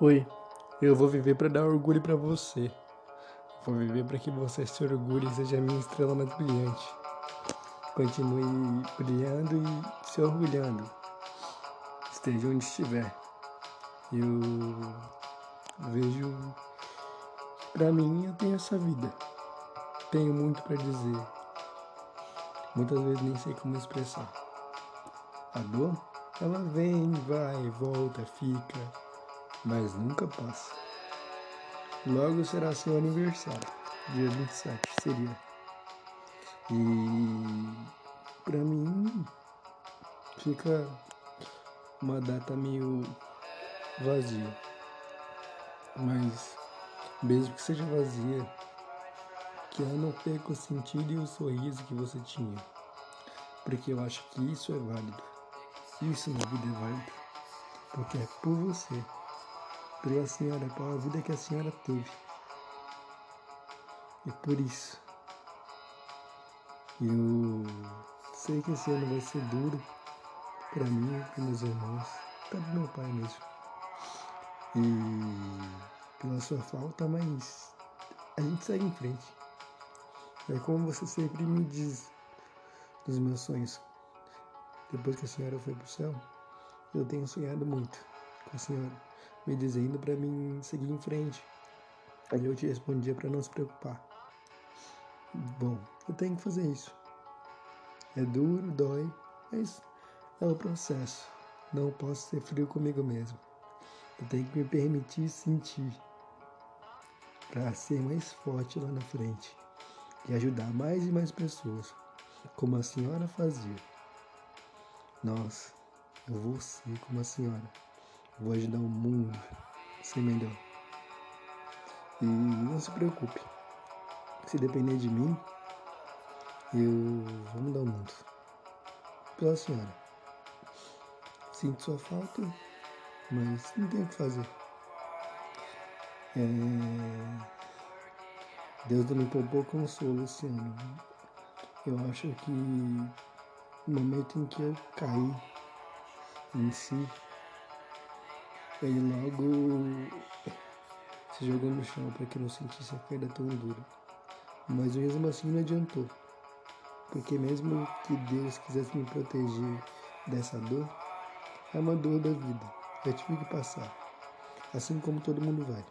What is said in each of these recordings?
Oi, eu vou viver para dar orgulho para você. Vou viver para que você se orgulhe e seja a minha estrela mais brilhante. Continue brilhando e se orgulhando. Esteja onde estiver. Eu vejo para mim eu tenho essa vida. Tenho muito para dizer. Muitas vezes nem sei como expressar. A dor, ela vem, vai, volta, fica mas nunca passa. Logo será seu aniversário, dia 27 seria. E pra mim fica uma data meio vazia. Mas mesmo que seja vazia, que ela não perca o sentido e o sorriso que você tinha. Porque eu acho que isso é válido. Isso na vida é válido. Porque é por você pela senhora, pela vida que a senhora teve. E por isso, eu sei que esse ano vai ser duro para mim, para meus irmãos, até para meu pai mesmo. E pela sua falta, mas a gente segue em frente. É como você sempre me diz dos meus sonhos. Depois que a senhora foi pro céu, eu tenho sonhado muito com a senhora me dizendo para mim seguir em frente. Aí eu te respondia para não se preocupar. Bom, eu tenho que fazer isso. É duro, dói, mas é o processo. Não posso ser frio comigo mesmo. Eu tenho que me permitir sentir para ser mais forte lá na frente e ajudar mais e mais pessoas, como a senhora fazia. Nossa, eu vou ser como a senhora. Vou ajudar o mundo a ser melhor. E não se preocupe. Se depender de mim, eu vou mudar o mundo. Pela senhora. Sinto sua falta, mas não tenho o que fazer. É... Deus me poupou consolo esse ano. Eu acho que no momento em que eu caí em si, ele logo se jogou no chão para que não sentisse a queda tão dura. Mas mesmo assim não adiantou. Porque mesmo que Deus quisesse me proteger dessa dor, é uma dor da vida. Eu tive que passar. Assim como todo mundo vai.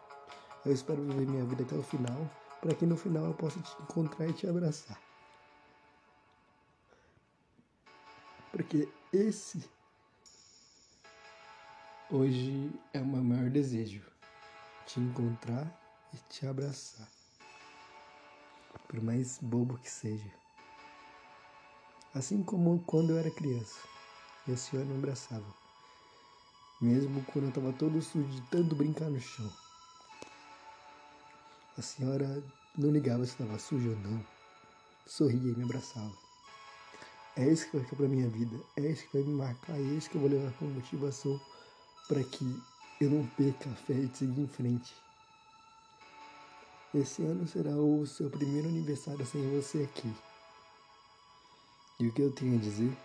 Eu espero viver minha vida até o final, para que no final eu possa te encontrar e te abraçar. Porque esse Hoje é o meu maior desejo, te encontrar e te abraçar. Por mais bobo que seja. Assim como quando eu era criança, e a senhora me abraçava. Mesmo quando eu estava todo sujo de tanto brincar no chão. A senhora não ligava se estava sujo ou não. Sorria e me abraçava. É isso que vai ficar pra minha vida. É isso que vai me marcar. É isso que eu vou levar como motivação para que eu não perca a fé e siga em frente. Esse ano será o seu primeiro aniversário sem você aqui. E o que eu tenho a dizer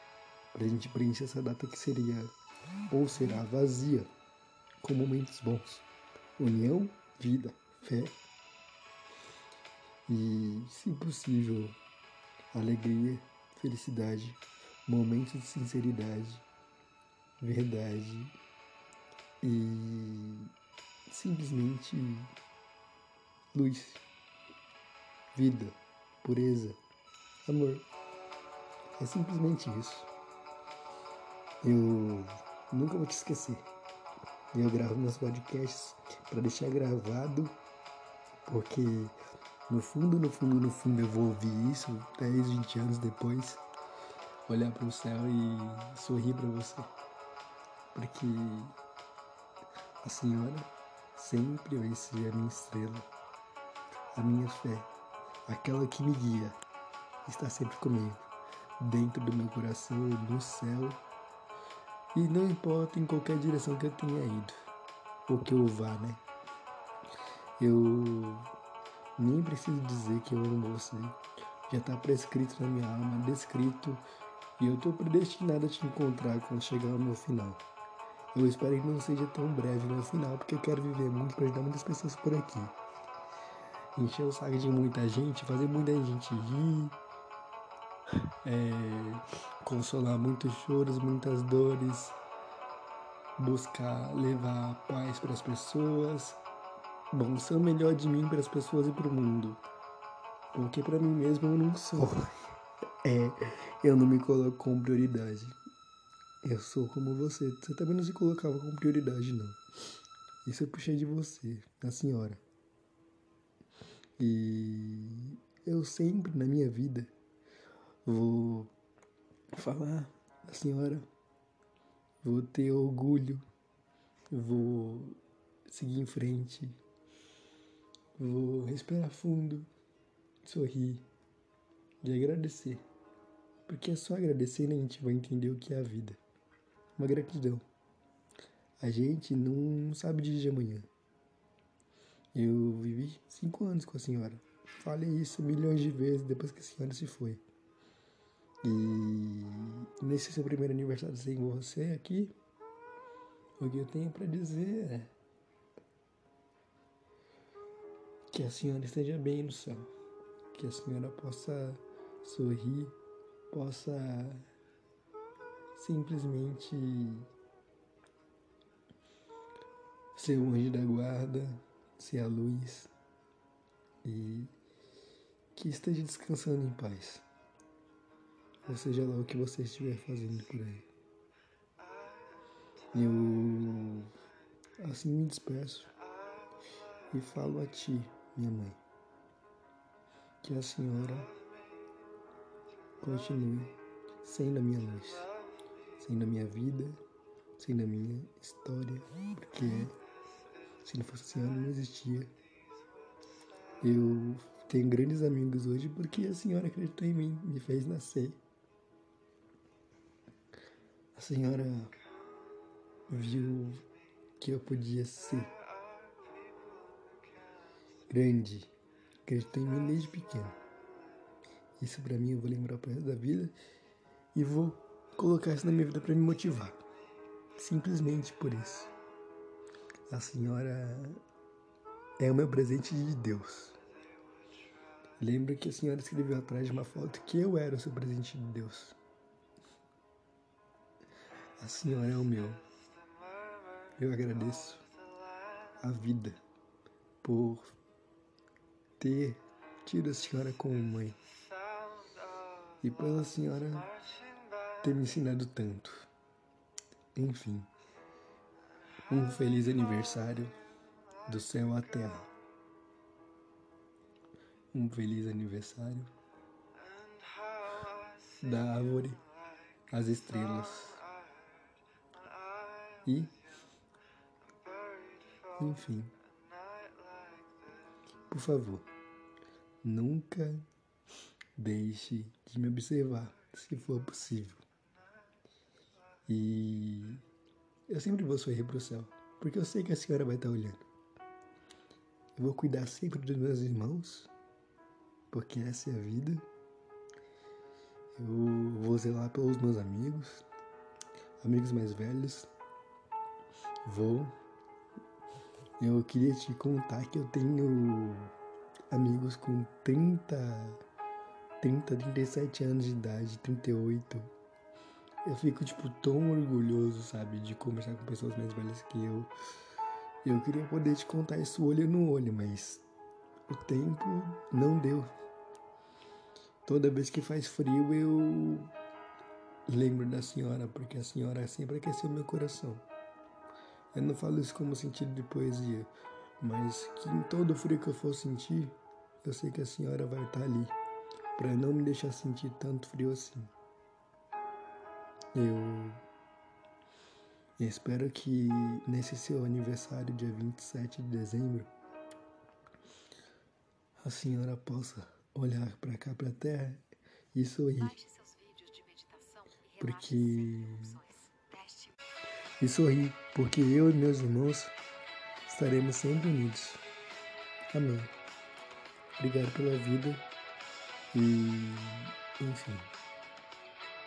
para a gente preencher essa data que seria ou será vazia com momentos bons, união, vida, fé e, se possível, alegria, felicidade, momentos de sinceridade, verdade e simplesmente luz, vida, pureza, amor. É simplesmente isso. Eu nunca vou te esquecer. Eu gravo meus podcasts para deixar gravado, porque no fundo, no fundo, no fundo eu vou ouvir isso 10, 20 anos depois, olhar para o céu e sorrir para você. Porque a senhora sempre vai ser a minha estrela, a minha fé, aquela que me guia, está sempre comigo, dentro do meu coração, no céu. E não importa em qualquer direção que eu tenha ido, ou que eu vá, né? Eu nem preciso dizer que eu amo você. Já está prescrito na minha alma, descrito, e eu estou predestinado a te encontrar quando chegar ao meu final. Eu espero que não seja tão breve no final, porque eu quero viver muito para ajudar muitas pessoas por aqui. Encher o saco de muita gente, fazer muita gente rir, é, consolar muitos choros, muitas dores, buscar levar paz para as pessoas, bom, ser o melhor de mim para as pessoas e para o mundo. Porque para mim mesmo eu não sou. É, eu não me coloco como prioridade. Eu sou como você. Você também não se colocava como prioridade, não. Isso eu puxei de você, a senhora. E eu sempre na minha vida vou falar da senhora, vou ter orgulho, vou seguir em frente, vou respirar fundo, sorrir e agradecer. Porque é só agradecendo a gente vai entender o que é a vida. Uma gratidão. A gente não sabe de amanhã. Eu vivi cinco anos com a senhora. Falei isso milhões de vezes depois que a senhora se foi. E nesse seu primeiro aniversário sem você aqui, o que eu tenho para dizer é que a senhora esteja bem no céu, que a senhora possa sorrir possa simplesmente ser o anjo da guarda, ser a luz e que esteja descansando em paz. Ou seja lá o que você estiver fazendo por aí. Eu assim me despeço e falo a ti, minha mãe, que a senhora continue sendo a minha luz, sendo a minha vida, sendo a minha história, porque se não fosse senhora não existia. Eu tenho grandes amigos hoje porque a senhora acreditou em mim, me fez nascer. A senhora viu que eu podia ser grande, acreditou em mim desde pequeno. Isso para mim eu vou lembrar pro resto da vida e vou colocar isso na minha vida para me motivar. Simplesmente por isso. A senhora é o meu presente de Deus. Lembra que a senhora escreveu atrás de uma foto que eu era o seu presente de Deus. A senhora é o meu. Eu agradeço a vida por ter tido a senhora como mãe e pela senhora ter me ensinado tanto. Enfim, um feliz aniversário do céu à terra. Um feliz aniversário da árvore às estrelas. E, enfim, por favor, nunca Deixe de me observar, se for possível. E eu sempre vou sorrir para o céu, porque eu sei que a senhora vai estar olhando. Eu vou cuidar sempre dos meus irmãos, porque essa é a vida. Eu vou zelar pelos meus amigos, amigos mais velhos. Vou. Eu queria te contar que eu tenho amigos com 30 30, 37 anos de idade, 38. Eu fico, tipo, tão orgulhoso, sabe, de conversar com pessoas mais velhas que eu. Eu queria poder te contar isso olho no olho, mas o tempo não deu. Toda vez que faz frio, eu lembro da senhora, porque a senhora sempre aqueceu meu coração. Eu não falo isso como sentido de poesia, mas que em todo frio que eu for sentir, eu sei que a senhora vai estar ali para não me deixar sentir tanto frio assim. Eu espero que nesse seu aniversário, dia 27 de dezembro, a senhora possa olhar para cá, para a terra e sorrir. Porque. E sorrir, porque eu e meus irmãos estaremos sempre unidos. Amém. Obrigado pela vida. E, enfim.